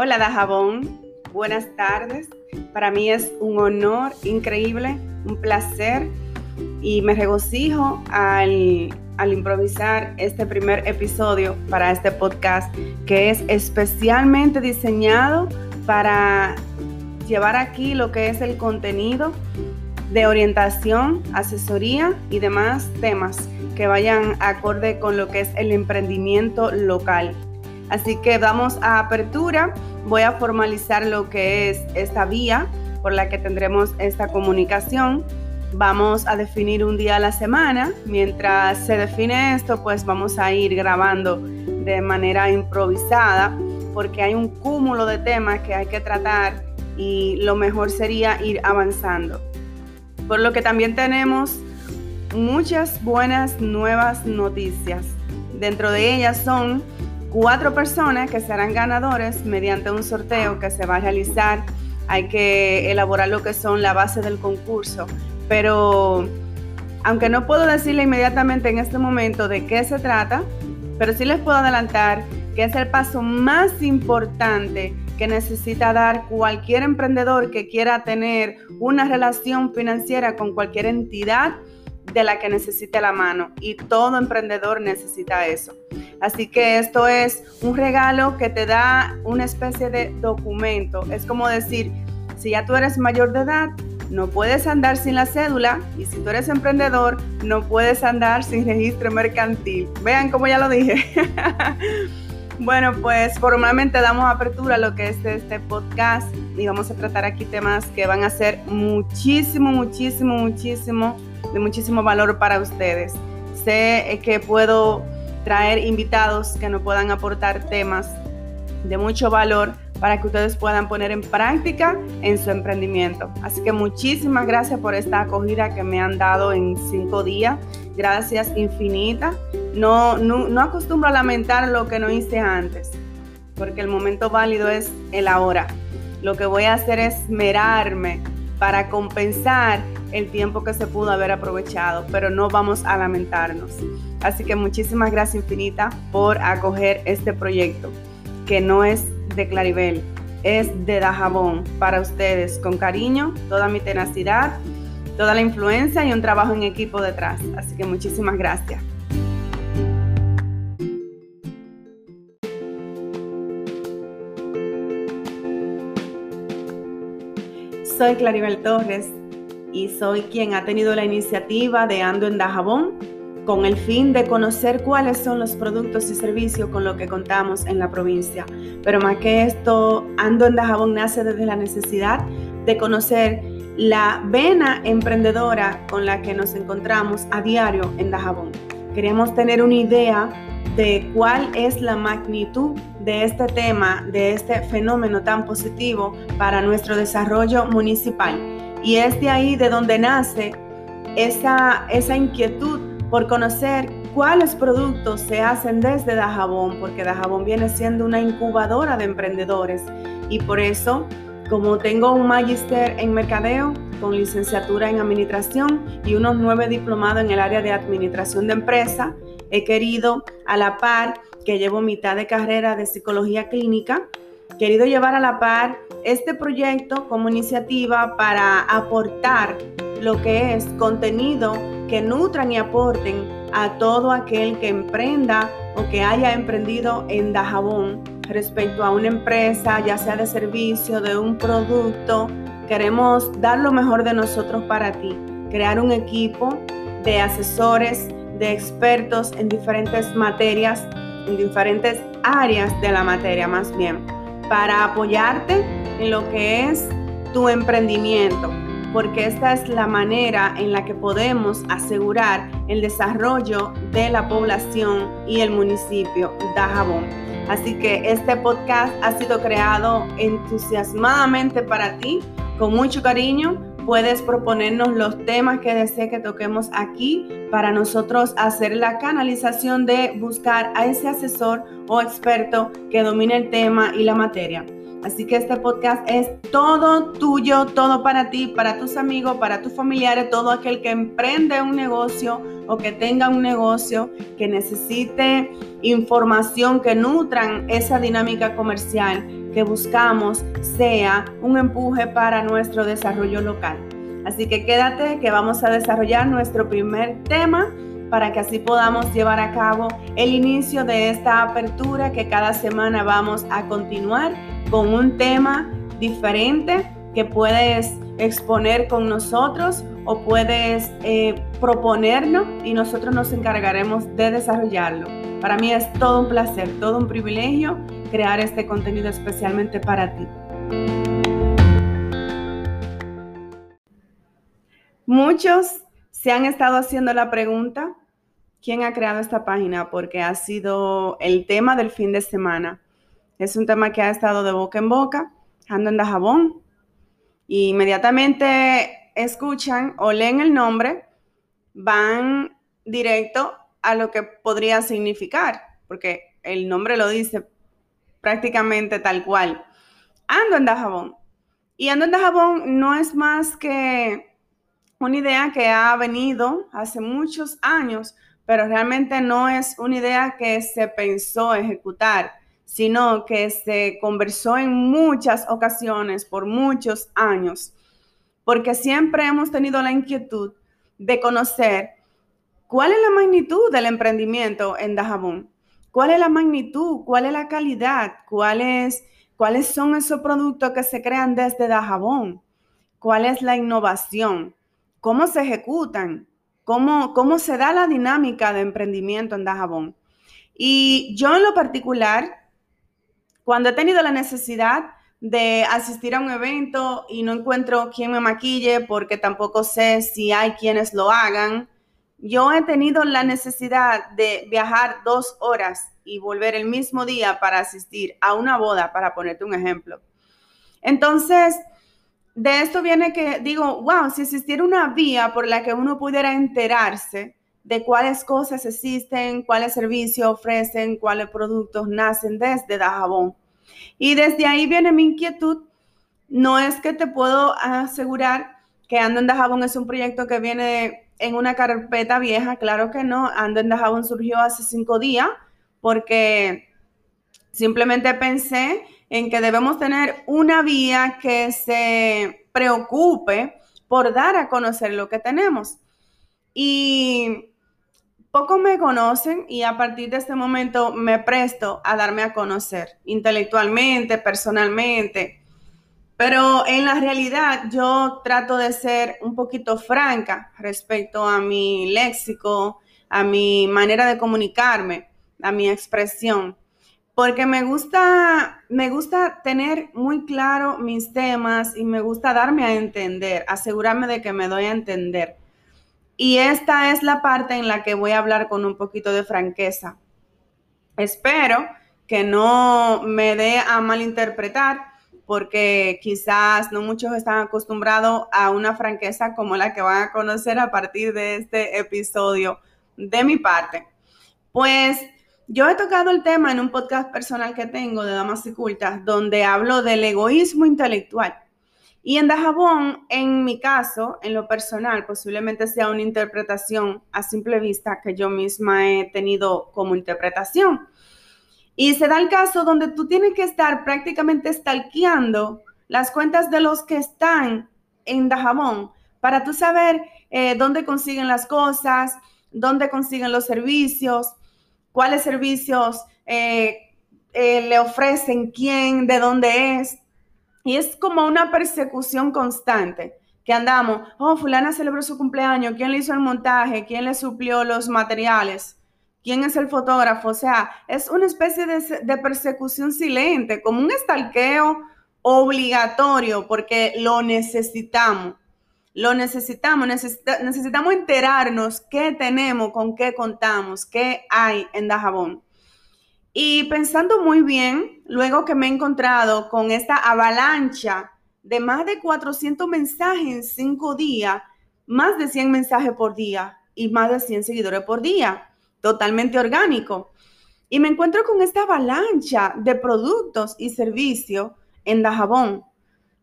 Hola Dajabón, buenas tardes. Para mí es un honor increíble, un placer y me regocijo al, al improvisar este primer episodio para este podcast que es especialmente diseñado para llevar aquí lo que es el contenido de orientación, asesoría y demás temas que vayan acorde con lo que es el emprendimiento local. Así que vamos a apertura. Voy a formalizar lo que es esta vía por la que tendremos esta comunicación. Vamos a definir un día a la semana. Mientras se define esto, pues vamos a ir grabando de manera improvisada porque hay un cúmulo de temas que hay que tratar y lo mejor sería ir avanzando. Por lo que también tenemos muchas buenas nuevas noticias. Dentro de ellas son cuatro personas que serán ganadores mediante un sorteo que se va a realizar. Hay que elaborar lo que son la base del concurso, pero aunque no puedo decirle inmediatamente en este momento de qué se trata, pero sí les puedo adelantar que es el paso más importante que necesita dar cualquier emprendedor que quiera tener una relación financiera con cualquier entidad de la que necesite la mano y todo emprendedor necesita eso. Así que esto es un regalo que te da una especie de documento. Es como decir, si ya tú eres mayor de edad, no puedes andar sin la cédula y si tú eres emprendedor, no puedes andar sin registro mercantil. Vean cómo ya lo dije. bueno, pues formalmente damos apertura a lo que es este podcast y vamos a tratar aquí temas que van a ser muchísimo, muchísimo, muchísimo, de muchísimo valor para ustedes. Sé que puedo traer invitados que nos puedan aportar temas de mucho valor para que ustedes puedan poner en práctica en su emprendimiento. Así que muchísimas gracias por esta acogida que me han dado en cinco días. Gracias infinita. No, no, no acostumbro a lamentar lo que no hice antes, porque el momento válido es el ahora. Lo que voy a hacer es merarme para compensar el tiempo que se pudo haber aprovechado, pero no vamos a lamentarnos. Así que muchísimas gracias infinita por acoger este proyecto, que no es de Claribel, es de Dajabón para ustedes, con cariño, toda mi tenacidad, toda la influencia y un trabajo en equipo detrás. Así que muchísimas gracias. Soy Claribel Torres y soy quien ha tenido la iniciativa de Ando en Dajabón con el fin de conocer cuáles son los productos y servicios con los que contamos en la provincia. Pero más que esto, Ando en Dajabón nace desde la necesidad de conocer la vena emprendedora con la que nos encontramos a diario en Dajabón. Queremos tener una idea de cuál es la magnitud de este tema, de este fenómeno tan positivo para nuestro desarrollo municipal. Y es de ahí de donde nace esa, esa inquietud por conocer cuáles productos se hacen desde Dajabón, porque Dajabón viene siendo una incubadora de emprendedores. Y por eso, como tengo un magister en mercadeo con licenciatura en administración y unos nueve diplomados en el área de administración de empresa, he querido a la par que llevo mitad de carrera de psicología clínica, querido llevar a la par este proyecto como iniciativa para aportar lo que es contenido que nutran y aporten a todo aquel que emprenda o que haya emprendido en Dajabón respecto a una empresa, ya sea de servicio, de un producto. Queremos dar lo mejor de nosotros para ti, crear un equipo de asesores, de expertos en diferentes materias, en diferentes áreas de la materia más bien, para apoyarte en lo que es tu emprendimiento, porque esta es la manera en la que podemos asegurar el desarrollo de la población y el municipio Dajabón. Así que este podcast ha sido creado entusiasmadamente para ti, con mucho cariño. Puedes proponernos los temas que desees que toquemos aquí para nosotros hacer la canalización de buscar a ese asesor o experto que domine el tema y la materia. Así que este podcast es todo tuyo, todo para ti, para tus amigos, para tus familiares, todo aquel que emprende un negocio o que tenga un negocio, que necesite información que nutran esa dinámica comercial, que buscamos sea un empuje para nuestro desarrollo local. Así que quédate que vamos a desarrollar nuestro primer tema para que así podamos llevar a cabo el inicio de esta apertura que cada semana vamos a continuar con un tema diferente que puedes exponer con nosotros o puedes eh, proponernos y nosotros nos encargaremos de desarrollarlo. Para mí es todo un placer, todo un privilegio crear este contenido especialmente para ti. Muchos se han estado haciendo la pregunta, ¿quién ha creado esta página? Porque ha sido el tema del fin de semana. Es un tema que ha estado de boca en boca, ando en Dajabón, y inmediatamente escuchan o leen el nombre, van directo a lo que podría significar, porque el nombre lo dice prácticamente tal cual. Ando en Dajabón. Y ando en Dajabón no es más que una idea que ha venido hace muchos años, pero realmente no es una idea que se pensó ejecutar, sino que se conversó en muchas ocasiones por muchos años, porque siempre hemos tenido la inquietud de conocer cuál es la magnitud del emprendimiento en Dajabón, cuál es la magnitud, cuál es la calidad, cuáles son esos productos que se crean desde Dajabón, cuál es la innovación cómo se ejecutan, cómo, cómo se da la dinámica de emprendimiento en Dajabón. Y yo en lo particular, cuando he tenido la necesidad de asistir a un evento y no encuentro quién me maquille porque tampoco sé si hay quienes lo hagan, yo he tenido la necesidad de viajar dos horas y volver el mismo día para asistir a una boda, para ponerte un ejemplo. Entonces, de esto viene que digo, wow, si existiera una vía por la que uno pudiera enterarse de cuáles cosas existen, cuáles servicios ofrecen, cuáles productos nacen desde Dajabón. Y desde ahí viene mi inquietud. No es que te puedo asegurar que Ando en Dajabón es un proyecto que viene en una carpeta vieja, claro que no. Ando en Dajabón surgió hace cinco días porque simplemente pensé en que debemos tener una vía que se preocupe por dar a conocer lo que tenemos. Y poco me conocen y a partir de este momento me presto a darme a conocer intelectualmente, personalmente. Pero en la realidad yo trato de ser un poquito franca respecto a mi léxico, a mi manera de comunicarme, a mi expresión porque me gusta, me gusta tener muy claro mis temas y me gusta darme a entender, asegurarme de que me doy a entender. Y esta es la parte en la que voy a hablar con un poquito de franqueza. Espero que no me dé a malinterpretar, porque quizás no muchos están acostumbrados a una franqueza como la que van a conocer a partir de este episodio de mi parte. Pues yo he tocado el tema en un podcast personal que tengo de Damas y Cultas, donde hablo del egoísmo intelectual. Y en Dajabón, en mi caso, en lo personal, posiblemente sea una interpretación a simple vista que yo misma he tenido como interpretación. Y se da el caso donde tú tienes que estar prácticamente stalkeando las cuentas de los que están en Dajabón para tú saber eh, dónde consiguen las cosas, dónde consiguen los servicios, cuáles servicios eh, eh, le ofrecen, quién, de dónde es. Y es como una persecución constante que andamos, oh, fulana celebró su cumpleaños, ¿quién le hizo el montaje? ¿Quién le suplió los materiales? ¿Quién es el fotógrafo? O sea, es una especie de, de persecución silente, como un estalqueo obligatorio, porque lo necesitamos. Lo necesitamos, necesitamos enterarnos qué tenemos, con qué contamos, qué hay en Dajabón. Y pensando muy bien, luego que me he encontrado con esta avalancha de más de 400 mensajes en cinco días, más de 100 mensajes por día y más de 100 seguidores por día, totalmente orgánico. Y me encuentro con esta avalancha de productos y servicios en Dajabón.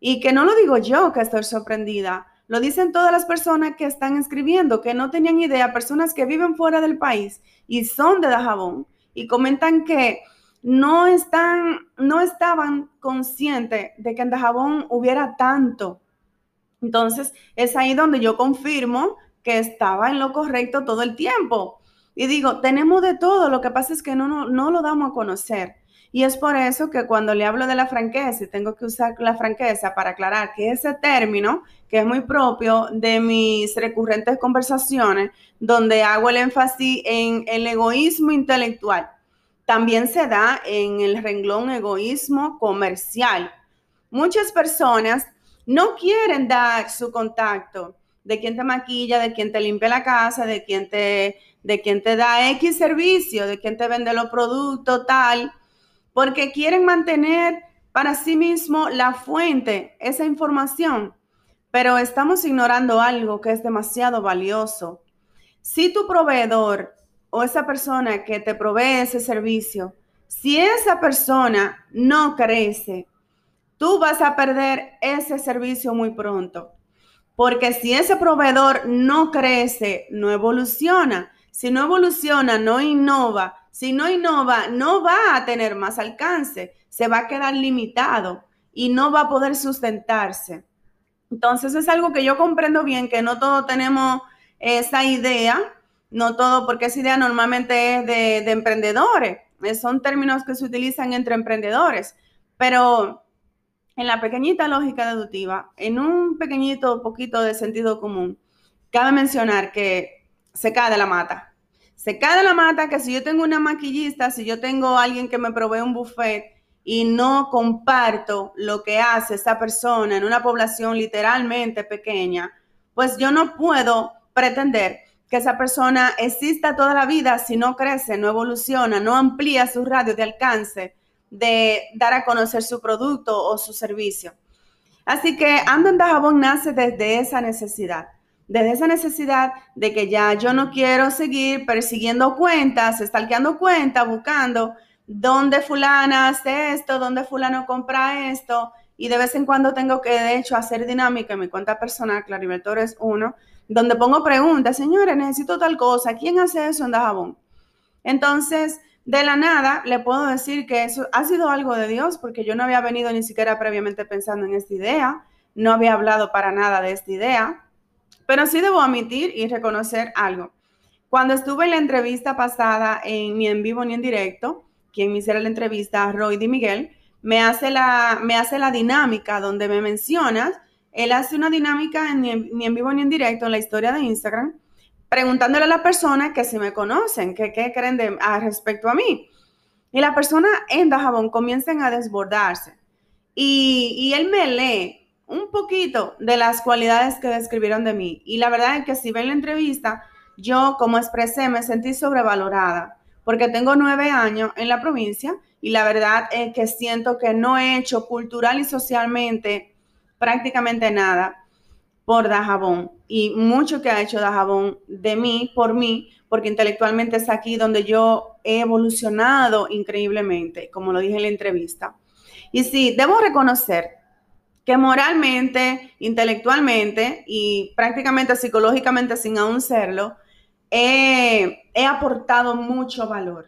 Y que no lo digo yo, que estoy sorprendida. Lo dicen todas las personas que están escribiendo, que no tenían idea, personas que viven fuera del país y son de Dajabón y comentan que no, están, no estaban conscientes de que en Dajabón hubiera tanto. Entonces, es ahí donde yo confirmo que estaba en lo correcto todo el tiempo. Y digo, tenemos de todo, lo que pasa es que no, no, no lo damos a conocer. Y es por eso que cuando le hablo de la franqueza, y tengo que usar la franqueza para aclarar que ese término, que es muy propio de mis recurrentes conversaciones, donde hago el énfasis en el egoísmo intelectual, también se da en el renglón egoísmo comercial. Muchas personas no quieren dar su contacto de quien te maquilla, de quien te limpia la casa, de quien te, de quien te da X servicio, de quien te vende los productos, tal porque quieren mantener para sí mismo la fuente, esa información, pero estamos ignorando algo que es demasiado valioso. Si tu proveedor o esa persona que te provee ese servicio, si esa persona no crece, tú vas a perder ese servicio muy pronto. Porque si ese proveedor no crece, no evoluciona. Si no evoluciona, no innova, si no innova, no va a tener más alcance, se va a quedar limitado y no va a poder sustentarse. Entonces es algo que yo comprendo bien, que no todos tenemos esa idea, no todo, porque esa idea normalmente es de, emprendedores, eh, son términos que se utilizan entre emprendedores, pero en la pequeñita lógica deductiva, en un pequeñito poquito de sentido común, cabe mencionar que se cae de la mata se cae de la mata que si yo tengo una maquillista, si yo tengo alguien que me provee un buffet y no comparto lo que hace esa persona en una población literalmente pequeña, pues yo no puedo pretender que esa persona exista toda la vida si no crece, no evoluciona, no amplía su radio de alcance de dar a conocer su producto o su servicio. Así que Ando en Dajabón nace desde esa necesidad desde esa necesidad de que ya yo no quiero seguir persiguiendo cuentas, estalqueando cuentas, buscando dónde fulana hace esto, dónde fulano compra esto, y de vez en cuando tengo que, de hecho, hacer dinámica en mi cuenta personal, Claribel es uno, donde pongo preguntas, señores, necesito tal cosa, ¿quién hace eso en Dajabón? Entonces, de la nada, le puedo decir que eso ha sido algo de Dios, porque yo no había venido ni siquiera previamente pensando en esta idea, no había hablado para nada de esta idea, pero sí debo admitir y reconocer algo. Cuando estuve en la entrevista pasada, en, ni en vivo ni en directo, quien me hiciera la entrevista, Roy Di Miguel, me hace, la, me hace la dinámica donde me mencionas. Él hace una dinámica ni, en, vivo ni en directo en la historia de Instagram, preguntándole a la persona que si me conocen, que qué creen de, a, respecto a mí. Y la persona en Dajabón comienzan a desbordarse. Y, y él me lee un poquito de las cualidades que describieron de mí. Y la verdad es que si ven la entrevista, yo como expresé me sentí sobrevalorada porque tengo nueve años en la provincia y la verdad es que siento que no he hecho cultural y socialmente prácticamente nada por Dajabón y mucho que ha hecho Dajabón de mí, por mí, porque intelectualmente es aquí donde yo he evolucionado increíblemente, como lo dije en la entrevista. Y sí, debo reconocer que moralmente, intelectualmente y prácticamente psicológicamente sin aún serlo, he, aportado mucho valor.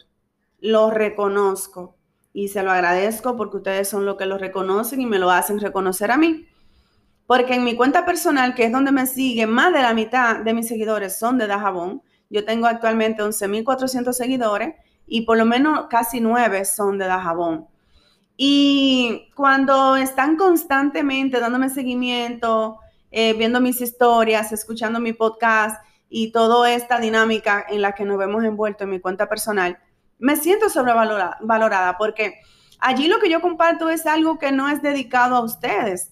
Lo reconozco y se lo agradezco porque ustedes son los que lo reconocen y me lo hacen reconocer a mí. Porque en mi cuenta personal, que es donde me siguen, más de la mitad de mis seguidores son de Dajabón. Yo tengo actualmente 11.400 seguidores y por lo menos casi 9 son de Dajabón. Y cuando están constantemente dándome seguimiento, eh, viendo mis historias, escuchando mi podcast y toda esta dinámica en la que nos vemos envueltos en mi cuenta personal, me siento sobrevalorada porque allí lo que yo comparto es algo que no es dedicado a ustedes.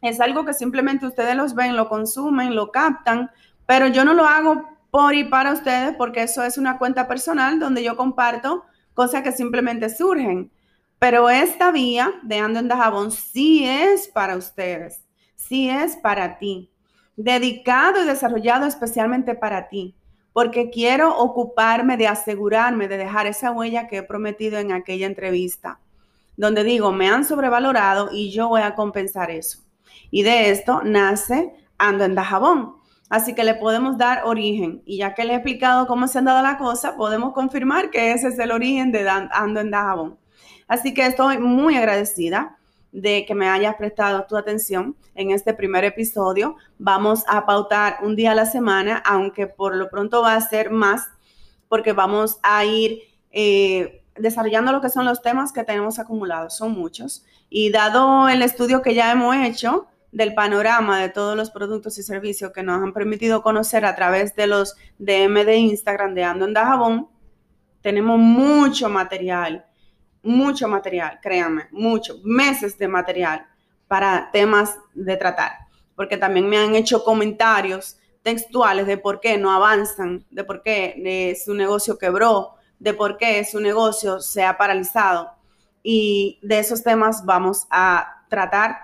Es algo que simplemente ustedes los ven, lo consumen, lo captan, pero yo no lo hago por y para ustedes porque eso es una cuenta personal donde yo comparto cosas que simplemente surgen. Pero esta vía de Ando en Dajabón sí es para ustedes, sí es para ti, dedicado y desarrollado especialmente para ti, porque quiero ocuparme de asegurarme de dejar esa huella que he prometido en aquella entrevista, donde digo, me han sobrevalorado y yo voy a compensar eso. Y de esto nace Ando en Dajabón. Así que le podemos dar origen. Y ya que le he explicado cómo se han dado la cosa, podemos confirmar que ese es el origen de Ando en Dajabón. Así que estoy muy agradecida de que me hayas prestado tu atención en este primer episodio. Vamos a pautar un día a la semana, aunque por lo pronto va a ser más, porque vamos a ir eh, desarrollando lo que son los temas que tenemos acumulados. Son muchos. Y dado el estudio que ya hemos hecho del panorama de todos los productos y servicios que nos han permitido conocer a través de los DM de Instagram de Ando en Dajabón, tenemos mucho material mucho material, créanme, mucho, meses de material para temas de tratar, porque también me han hecho comentarios textuales de por qué no avanzan, de por qué eh, su negocio quebró, de por qué su negocio se ha paralizado. Y de esos temas vamos a tratar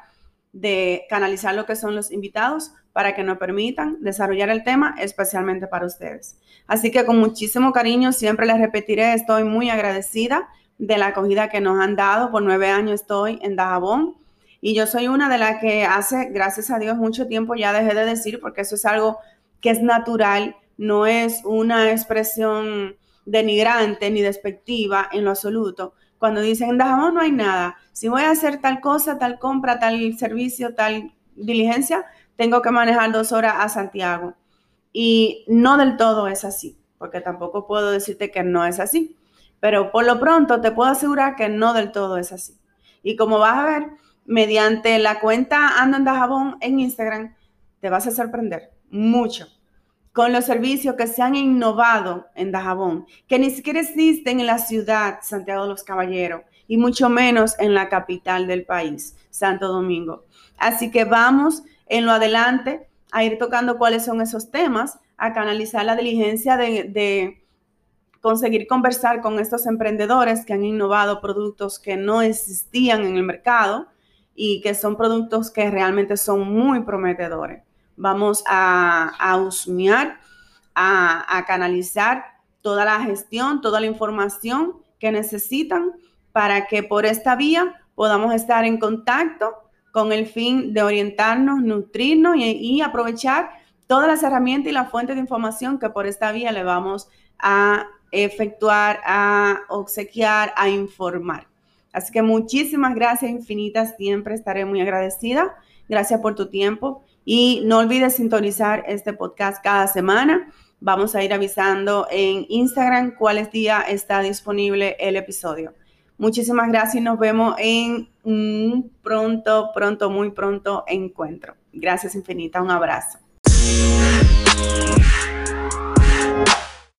de canalizar lo que son los invitados para que nos permitan desarrollar el tema especialmente para ustedes. Así que con muchísimo cariño, siempre les repetiré, estoy muy agradecida de la acogida que nos han dado. Por nueve años estoy en Dajabón y yo soy una de las que hace, gracias a Dios, mucho tiempo ya dejé de decir, porque eso es algo que es natural, no es una expresión denigrante ni despectiva en lo absoluto. Cuando dicen en Dajabón no hay nada, si voy a hacer tal cosa, tal compra, tal servicio, tal diligencia, tengo que manejar dos horas a Santiago. Y no del todo es así, porque tampoco puedo decirte que no es así. Pero por lo pronto te puedo asegurar que no del todo es así. Y como vas a ver, mediante la cuenta Ando en Dajabón en Instagram, te vas a sorprender mucho con los servicios que se han innovado en Dajabón, que ni siquiera existen en la ciudad Santiago de los Caballeros y mucho menos en la capital del país, Santo Domingo. Así que vamos en lo adelante a ir tocando cuáles son esos temas, a canalizar la diligencia de conseguir conversar con estos emprendedores que han innovado productos que no existían en el mercado y que son productos que realmente son muy prometedores. Vamos a, a a, canalizar toda la gestión, toda la información que necesitan para que por esta vía podamos estar en contacto con el fin de orientarnos, nutrirnos y, aprovechar todas las herramientas y la fuente de información que por esta vía le vamos a efectuar, a obsequiar, a informar. Así que muchísimas gracias infinitas, siempre estaré muy agradecida. Gracias por tu tiempo y no olvides sintonizar este podcast cada semana. Vamos a ir avisando en Instagram cuál día está disponible el episodio. Muchísimas gracias y nos vemos en un pronto, pronto, muy pronto encuentro. Gracias infinita, un abrazo.